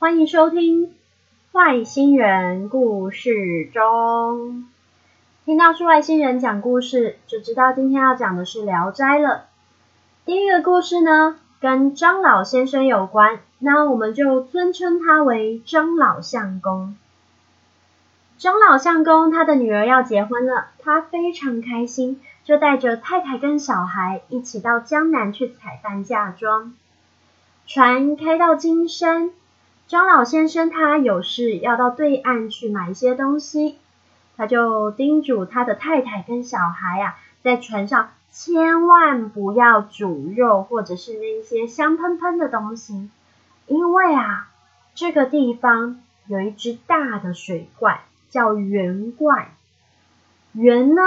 欢迎收听《外星人故事中》。听到是外星人讲故事，就知道今天要讲的是《聊斋》了。第一个故事呢，跟张老先生有关，那我们就尊称他为张老相公。张老相公他的女儿要结婚了，他非常开心，就带着太太跟小孩一起到江南去采办嫁妆。船开到金山，张老先生他有事要到对岸去买一些东西，他就叮嘱他的太太跟小孩啊，在船上千万不要煮肉或者是那些香喷喷的东西，因为啊，这个地方有一只大的水怪。叫圆怪，圆呢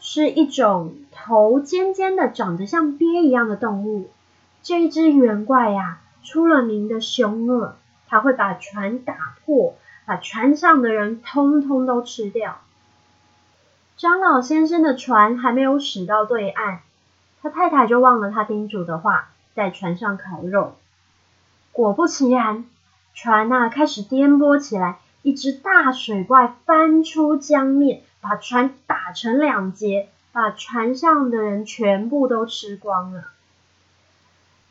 是一种头尖尖的、长得像鳖一样的动物。这一只圆怪呀、啊，出了名的凶恶，他会把船打破，把船上的人通通都吃掉。张老先生的船还没有驶到对岸，他太太就忘了他叮嘱的话，在船上烤肉。果不其然，船呐、啊、开始颠簸起来。一只大水怪翻出江面，把船打成两截，把船上的人全部都吃光了。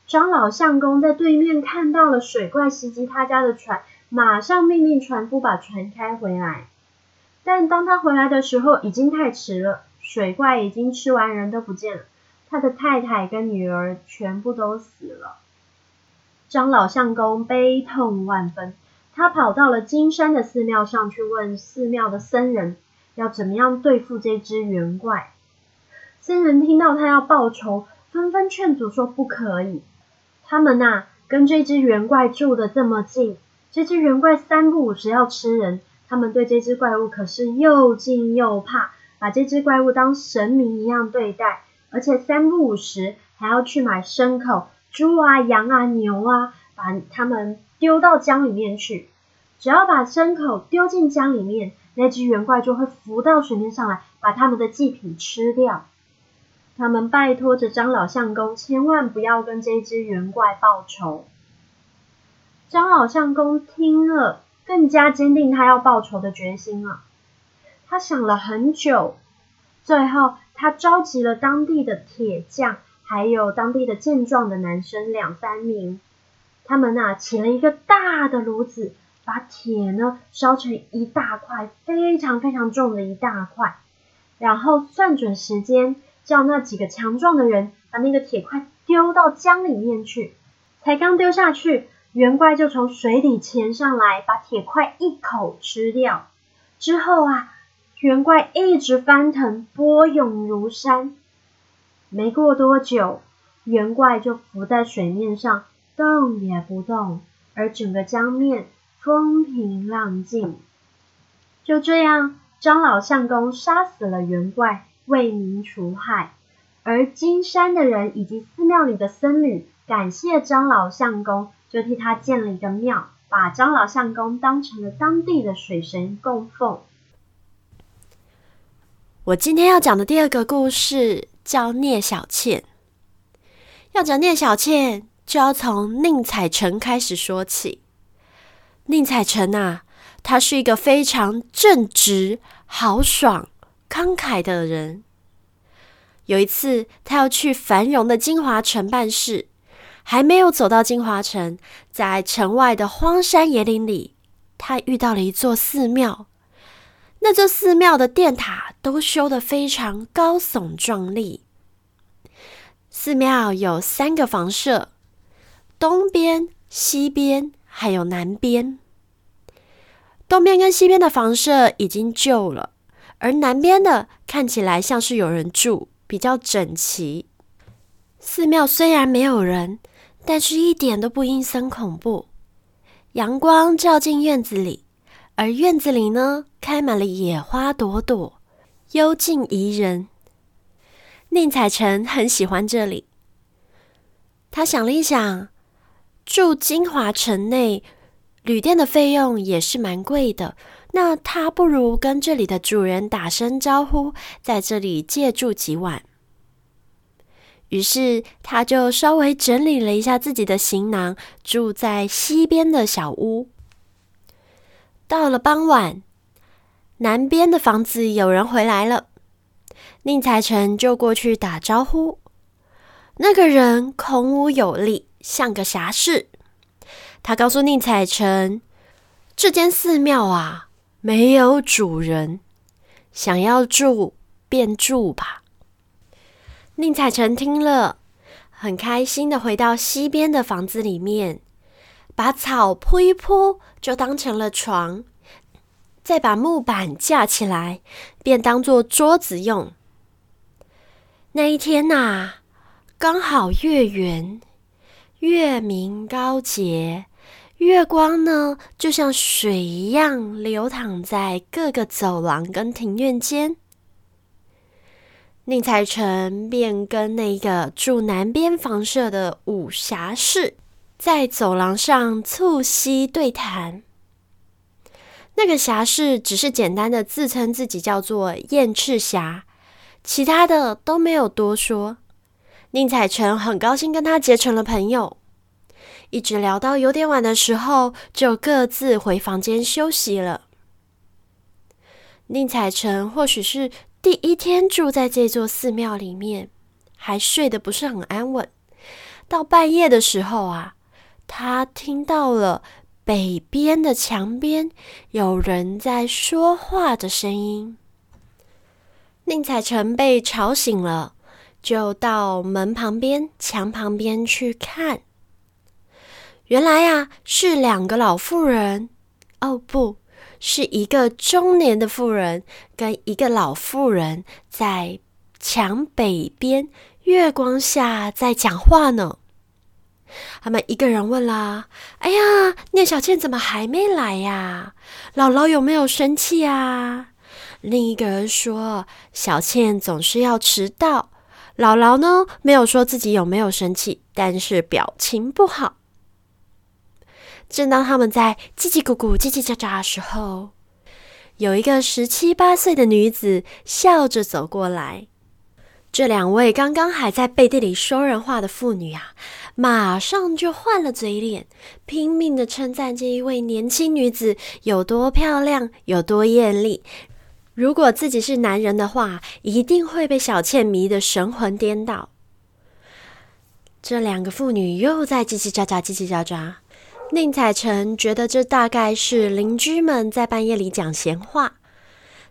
张老相公在对面看到了水怪袭击他家的船，马上命令船夫把船开回来。但当他回来的时候，已经太迟了，水怪已经吃完人都不见了，他的太太跟女儿全部都死了。张老相公悲痛万分。他跑到了金山的寺庙上去问寺庙的僧人，要怎么样对付这只圆怪。僧人听到他要报仇，纷纷劝阻说不可以。他们呐、跟这只圆怪住得这么近，这只圆怪三不五时要吃人，他们对这只怪物可是又敬又怕，把这只怪物当神明一样对待，而且三不五时还要去买牲口，猪啊、羊啊、牛啊，把它们。丢到江里面去，只要把牲口丢进江里面，那只圆怪就会浮到水面上来，把他们的祭品吃掉。他们拜托着张老相公，千万不要跟这只圆怪报仇。张老相公听了，更加坚定他要报仇的决心了。他想了很久，最后他召集了当地的铁匠，还有当地的健壮的男生两三名。他们呐，起了一个大的炉子，把铁呢烧成一大块，非常非常重的一大块，然后算准时间，叫那几个强壮的人把那个铁块丢到江里面去。才刚丢下去，圆怪就从水底潜上来，把铁块一口吃掉。之后啊，圆怪一直翻腾，波涌如山。没过多久，圆怪就浮在水面上。动也不动，而整个江面风平浪静。就这样，张老相公杀死了圆怪，为民除害。而金山的人以及寺庙里的僧侣感谢张老相公，就替他建了一个庙，把张老相公当成了当地的水神供奉。我今天要讲的第二个故事叫聂小倩。要讲聂小倩。就要从宁采臣开始说起。宁采臣啊，他是一个非常正直、豪爽、慷慨的人。有一次，他要去繁荣的金华城办事，还没有走到金华城，在城外的荒山野岭里，他遇到了一座寺庙。那座寺庙的殿塔都修得非常高耸壮丽。寺庙有三个房舍。东边、西边还有南边。东边跟西边的房舍已经旧了，而南边的看起来像是有人住，比较整齐。寺庙虽然没有人，但是一点都不阴森恐怖。阳光照进院子里，而院子里呢，开满了野花朵朵，幽静宜人。宁采臣很喜欢这里，他想了一想。住金华城内，旅店的费用也是蛮贵的。那他不如跟这里的主人打声招呼，在这里借住几晚。于是他就稍微整理了一下自己的行囊，住在西边的小屋，到了傍晚，南边的房子有人回来了，宁采臣就过去打招呼。那个人孔武有力，像个侠士。他告诉宁采臣：“这间寺庙啊，没有主人，想要住便住吧。”宁采臣听了，很开心的回到西边的房子里面，把草铺一铺，就当成了床。再把木板架起来，便当做桌子用。那一天呐、啊，刚好月圆，月明高洁，月光呢，就像水一样流淌在各个走廊跟庭院间。宁采臣便跟那个住南边房舍的武侠士在走廊上促膝对谈。那个侠士只是简单的自称自己叫做燕赤霞，其他的都没有多说。宁采臣很高兴跟他结成了朋友，一直聊到有点晚的时候，就各自回房间休息了。宁采臣或许是第一天住在这座寺庙里面，还睡得不是很安稳。到半夜的时候啊，他听到了。北边的墙边有人在说话的声音，宁采臣被吵醒了，就到门旁边、墙旁边去看。原来呀，是两个老妇人，哦，不是一个中年的妇人跟一个老妇人，在墙北边月光下在讲话呢。他们一个人问啦：“哎呀，聂小倩怎么还没来呀？姥姥有没有生气啊？”另一个人说：“小倩总是要迟到。”姥姥呢，没有说自己有没有生气，但是表情不好。正当他们在叽叽咕咕、叽叽喳喳的时候，有一个十七八岁的女子笑着走过来。这两位刚刚还在背地里说人话的妇女啊，马上就换了嘴脸，拼命的称赞这一位年轻女子有多漂亮，有多艳丽。如果自己是男人的话，一定会被小倩迷得神魂颠倒。这两个妇女又在叽叽喳喳、叽叽喳喳。宁采臣觉得这大概是邻居们在半夜里讲闲话，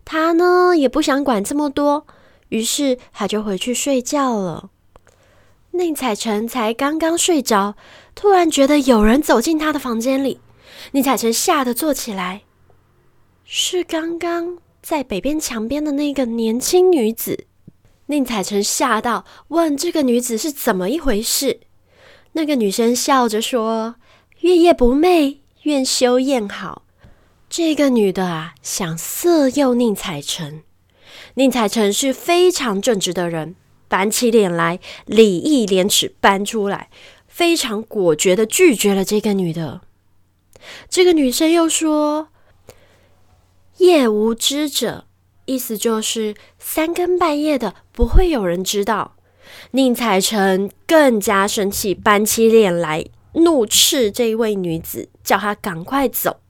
他呢也不想管这么多。于是他就回去睡觉了。宁采臣才刚刚睡着，突然觉得有人走进他的房间里。宁采臣吓得坐起来，是刚刚在北边墙边的那个年轻女子。宁采臣吓到，问这个女子是怎么一回事。那个女生笑着说：“月夜不寐，愿修宴好。”这个女的啊，想色诱宁采臣。宁采臣是非常正直的人，板起脸来，礼义廉耻搬出来，非常果决的拒绝了这个女的。这个女生又说：“夜无知者”，意思就是三更半夜的不会有人知道。宁采臣更加生气，板起脸来，怒斥这一位女子，叫她赶快走。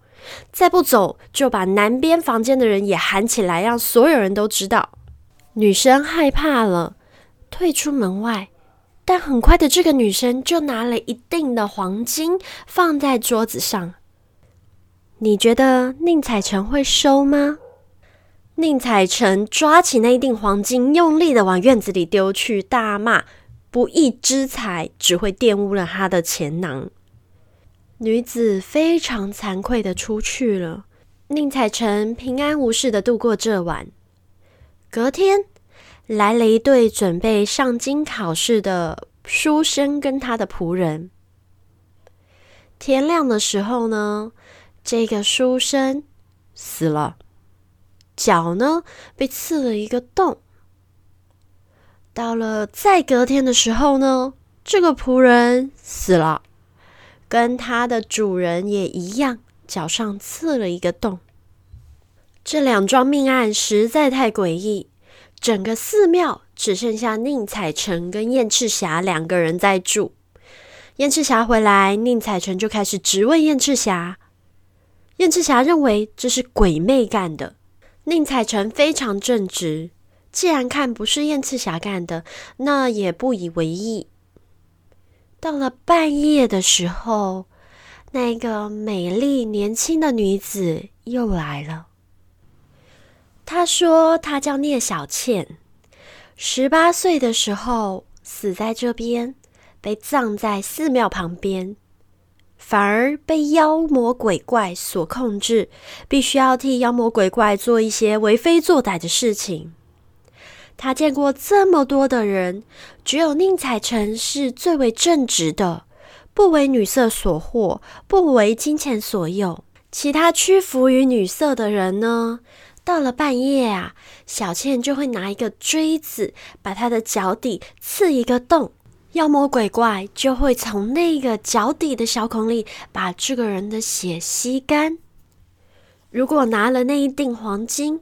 再不走，就把南边房间的人也喊起来，让所有人都知道。女生害怕了，退出门外。但很快的，这个女生就拿了一锭的黄金放在桌子上。你觉得宁采臣会收吗？宁采臣抓起那一锭黄金，用力的往院子里丢去，大骂：“不义之财，只会玷污了他的钱囊。”女子非常惭愧的出去了。宁采臣平安无事的度过这晚。隔天来了一对准备上京考试的书生跟他的仆人。天亮的时候呢，这个书生死了，脚呢被刺了一个洞。到了再隔天的时候呢，这个仆人死了。跟他的主人也一样，脚上刺了一个洞。这两桩命案实在太诡异，整个寺庙只剩下宁采臣跟燕赤霞两个人在住。燕赤霞回来，宁采臣就开始质问燕赤霞：“燕赤霞认为这是鬼魅干的。宁采臣非常正直，既然看不是燕赤霞干的，那也不以为意。到了半夜的时候，那个美丽年轻的女子又来了。她说：“她叫聂小倩，十八岁的时候死在这边，被葬在寺庙旁边。”反而被妖魔鬼怪所控制，必须要替妖魔鬼怪做一些为非作歹的事情。他见过这么多的人，只有宁采臣是最为正直的，不为女色所惑，不为金钱所诱。其他屈服于女色的人呢，到了半夜啊，小倩就会拿一个锥子，把他的脚底刺一个洞。妖魔鬼怪就会从那个脚底的小孔里把这个人的血吸干。如果拿了那一锭黄金，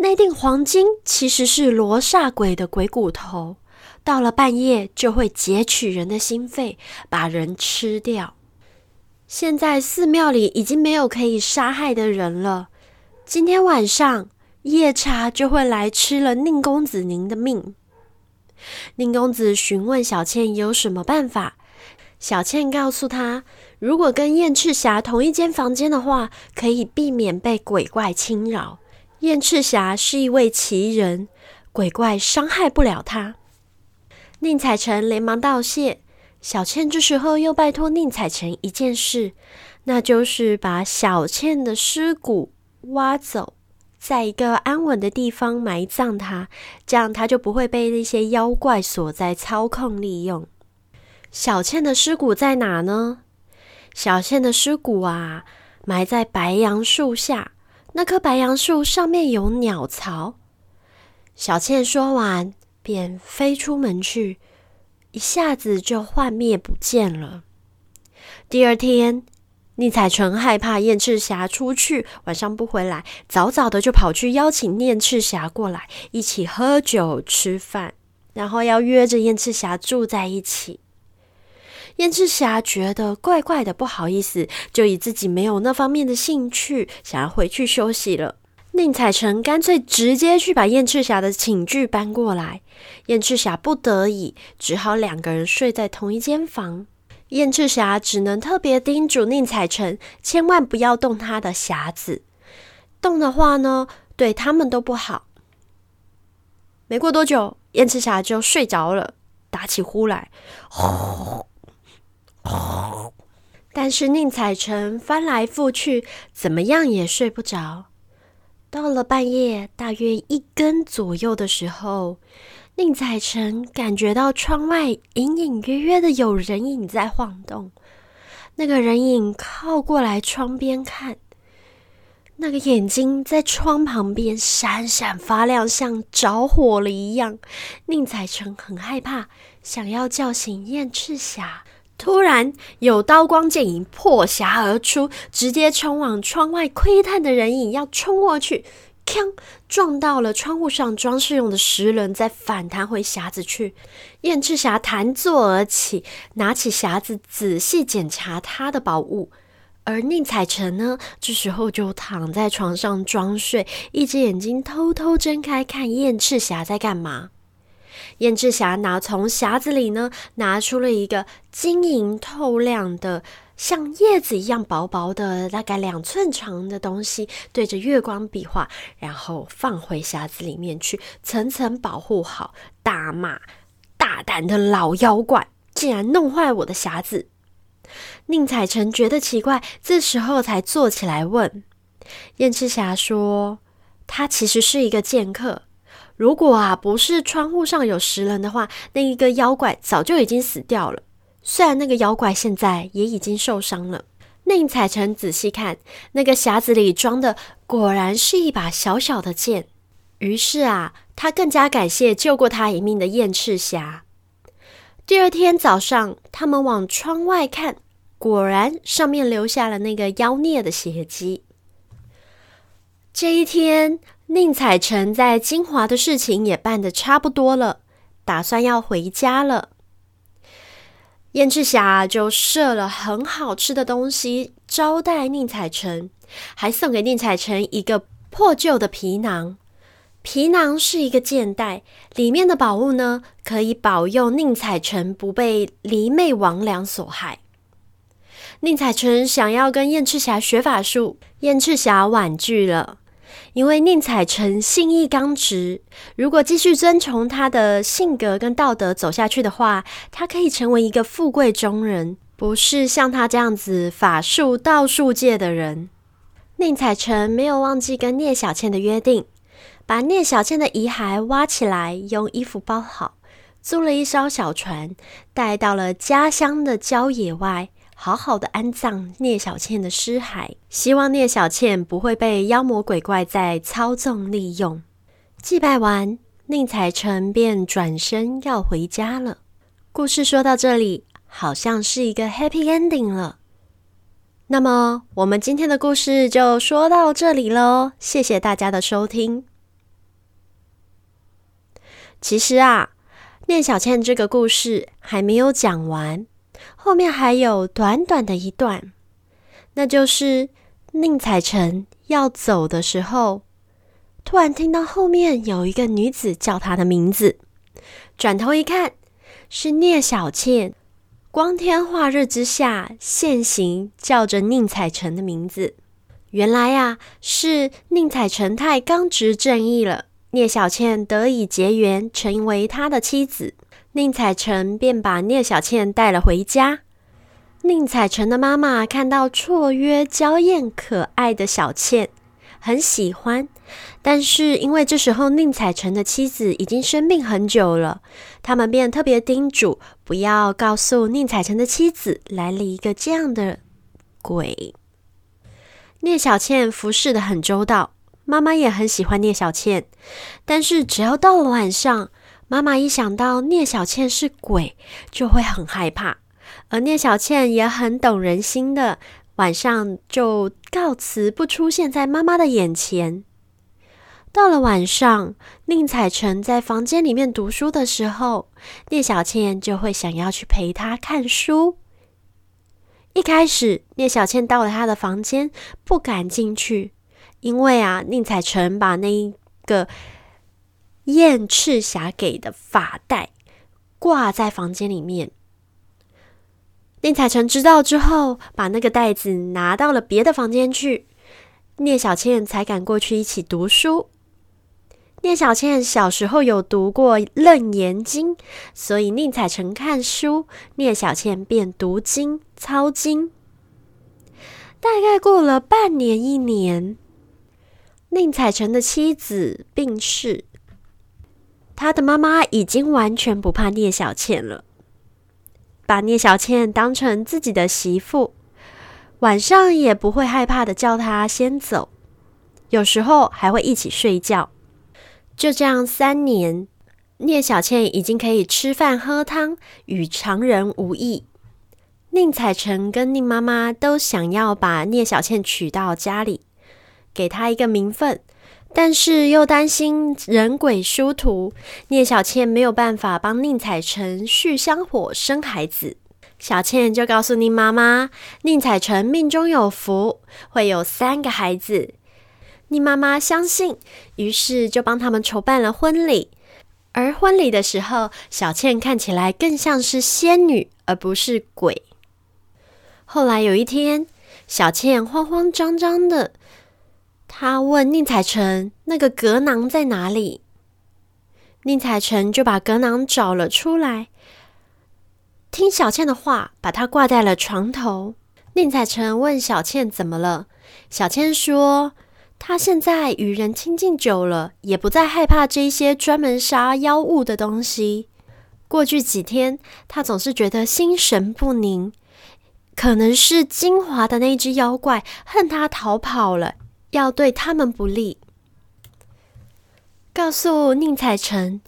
那锭黄金其实是罗刹鬼的鬼骨头，到了半夜就会截取人的心肺，把人吃掉。现在寺庙里已经没有可以杀害的人了，今天晚上夜叉就会来吃了宁公子您的命。宁公子询问小倩有什么办法，小倩告诉他，如果跟燕赤霞同一间房间的话，可以避免被鬼怪侵扰。燕赤霞是一位奇人，鬼怪伤害不了他。宁采臣连忙道谢。小倩这时候又拜托宁采臣一件事，那就是把小倩的尸骨挖走。在一个安稳的地方埋葬他，这样他就不会被那些妖怪所在操控利用。小倩的尸骨在哪呢？小倩的尸骨啊，埋在白杨树下。那棵白杨树上面有鸟巢。小倩说完，便飞出门去，一下子就幻灭不见了。第二天。宁采臣害怕燕赤霞出去晚上不回来，早早的就跑去邀请燕赤霞过来一起喝酒吃饭，然后要约着燕赤霞住在一起。燕赤霞觉得怪怪的，不好意思，就以自己没有那方面的兴趣，想要回去休息了。宁采臣干脆直接去把燕赤霞的寝具搬过来，燕赤霞不得已，只好两个人睡在同一间房。燕赤霞只能特别叮嘱宁采臣，千万不要动他的匣子，动的话呢，对他们都不好。没过多久，燕赤霞就睡着了，打起呼来，呼但是宁采臣翻来覆去，怎么样也睡不着。到了半夜，大约一更左右的时候。宁采臣感觉到窗外隐隐约约的有人影在晃动，那个人影靠过来窗边看，那个眼睛在窗旁边闪闪发亮，像着火了一样。宁采臣很害怕，想要叫醒燕赤霞，突然有刀光剑影破匣而出，直接冲往窗外窥探的人影，要冲过去。锵！撞到了窗户上装饰用的石轮，再反弹回匣子去。燕赤霞弹坐而起，拿起匣子仔细检查他的宝物。而宁采臣呢，这时候就躺在床上装睡，一只眼睛偷偷睁开，看燕赤霞在干嘛。燕赤霞拿从匣子里呢，拿出了一个晶莹透亮的。像叶子一样薄薄的，大概两寸长的东西，对着月光比划，然后放回匣子里面去，层层保护好。大骂：大胆的老妖怪，竟然弄坏我的匣子！宁采臣觉得奇怪，这时候才坐起来问燕赤霞说：“他其实是一个剑客，如果啊不是窗户上有石人的话，那一个妖怪早就已经死掉了。”虽然那个妖怪现在也已经受伤了，宁采臣仔细看，那个匣子里装的果然是一把小小的剑。于是啊，他更加感谢救过他一命的燕赤霞。第二天早上，他们往窗外看，果然上面留下了那个妖孽的血迹。这一天，宁采臣在金华的事情也办得差不多了，打算要回家了。燕赤霞就设了很好吃的东西招待宁采臣，还送给宁采臣一个破旧的皮囊。皮囊是一个箭袋，里面的宝物呢，可以保佑宁采臣不被魑魅魍魎所害。宁采臣想要跟燕赤霞学法术，燕赤霞婉拒了。因为宁采臣性义刚直，如果继续遵从他的性格跟道德走下去的话，他可以成为一个富贵中人，不是像他这样子法术道术界的人。宁采臣没有忘记跟聂小倩的约定，把聂小倩的遗骸挖起来，用衣服包好，租了一艘小船，带到了家乡的郊野外。好好的安葬聂小倩的尸骸，希望聂小倩不会被妖魔鬼怪再操纵利用。祭拜完，宁采臣便转身要回家了。故事说到这里，好像是一个 happy ending 了。那么，我们今天的故事就说到这里喽。谢谢大家的收听。其实啊，聂小倩这个故事还没有讲完。后面还有短短的一段，那就是宁采臣要走的时候，突然听到后面有一个女子叫他的名字，转头一看，是聂小倩，光天化日之下现形，叫着宁采臣的名字。原来呀，是宁采臣太刚直正义了，聂小倩得以结缘，成为他的妻子。宁采臣便把聂小倩带了回家。宁采臣的妈妈看到绰约娇艳可爱的小倩，很喜欢。但是因为这时候宁采臣的妻子已经生病很久了，他们便特别叮嘱不要告诉宁采臣的妻子来了一个这样的鬼。聂小倩服侍得很周到，妈妈也很喜欢聂小倩。但是只要到了晚上，妈妈一想到聂小倩是鬼，就会很害怕。而聂小倩也很懂人心的，晚上就告辞，不出现在妈妈的眼前。到了晚上，宁采臣在房间里面读书的时候，聂小倩就会想要去陪他看书。一开始，聂小倩到了他的房间，不敢进去，因为啊，宁采臣把那一个。燕赤霞给的发带挂在房间里面，宁采臣知道之后，把那个袋子拿到了别的房间去。聂小倩才敢过去一起读书。聂小倩小时候有读过《楞严经》，所以宁采臣看书，聂小倩便读经抄经。大概过了半年一年，宁采臣的妻子病逝。他的妈妈已经完全不怕聂小倩了，把聂小倩当成自己的媳妇，晚上也不会害怕的叫她先走，有时候还会一起睡觉。就这样三年，聂小倩已经可以吃饭喝汤，与常人无异。宁采臣跟宁妈妈都想要把聂小倩娶到家里，给她一个名分。但是又担心人鬼殊途，聂小倩没有办法帮宁采臣续香火生孩子。小倩就告诉宁妈妈，宁采臣命中有福，会有三个孩子。宁妈妈相信，于是就帮他们筹办了婚礼。而婚礼的时候，小倩看起来更像是仙女，而不是鬼。后来有一天，小倩慌慌张张的。他问宁采臣：“那个格囊在哪里？”宁采臣就把格囊找了出来，听小倩的话，把它挂在了床头。宁采臣问小倩怎么了，小倩说：“她现在与人亲近久了，也不再害怕这些专门杀妖物的东西。过去几天，她总是觉得心神不宁，可能是金华的那只妖怪恨她逃跑了。”要对他们不利。告诉宁采臣，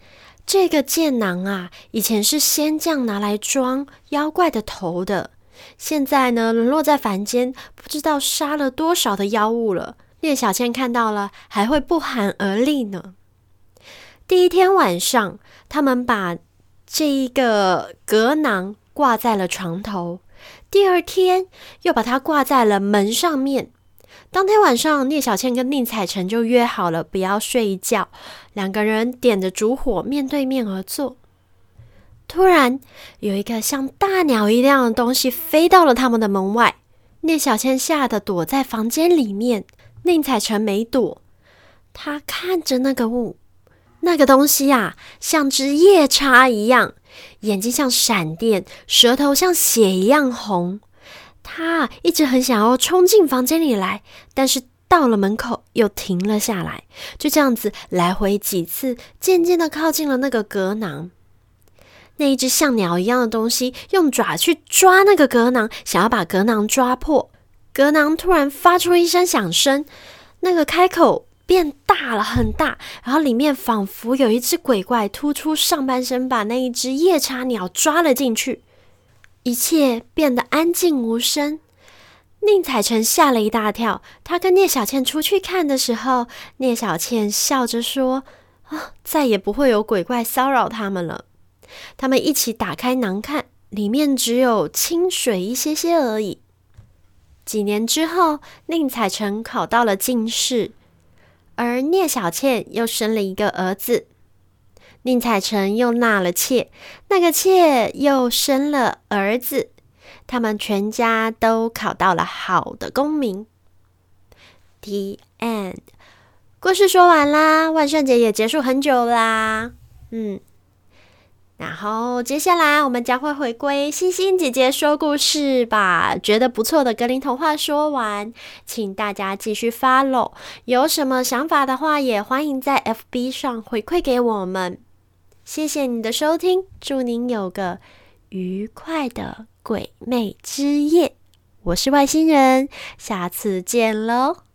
这个箭囊啊，以前是仙将拿来装妖怪的头的，现在呢，沦落在凡间，不知道杀了多少的妖物了。聂小倩看到了，还会不寒而栗呢。第一天晚上，他们把这一个格囊挂在了床头，第二天又把它挂在了门上面。当天晚上，聂小倩跟宁采臣就约好了不要睡一觉，两个人点着烛火，面对面而坐。突然，有一个像大鸟一样的东西飞到了他们的门外。聂小倩吓得躲在房间里面，宁采臣没躲。他看着那个雾，那个东西啊，像只夜叉一样，眼睛像闪电，舌头像血一样红。他一直很想要冲进房间里来，但是到了门口又停了下来，就这样子来回几次，渐渐的靠近了那个阁囊。那一只像鸟一样的东西用爪去抓那个阁囊，想要把阁囊抓破。阁囊突然发出一声响声，那个开口变大了，很大，然后里面仿佛有一只鬼怪突出上半身，把那一只夜叉鸟抓了进去。一切变得安静无声。宁采臣吓了一大跳。他跟聂小倩出去看的时候，聂小倩笑着说：“啊，再也不会有鬼怪骚扰他们了。”他们一起打开囊看，里面只有清水一些些而已。几年之后，宁采臣考到了进士，而聂小倩又生了一个儿子。宁采臣又纳了妾，那个妾又生了儿子。他们全家都考到了好的功名。The end。故事说完啦，万圣节也结束很久啦。嗯。然后接下来我们将会回归星星姐姐说故事吧。觉得不错的格林童话说完，请大家继续 follow。有什么想法的话，也欢迎在 FB 上回馈给我们。谢谢你的收听，祝您有个愉快的鬼魅之夜。我是外星人，下次见喽。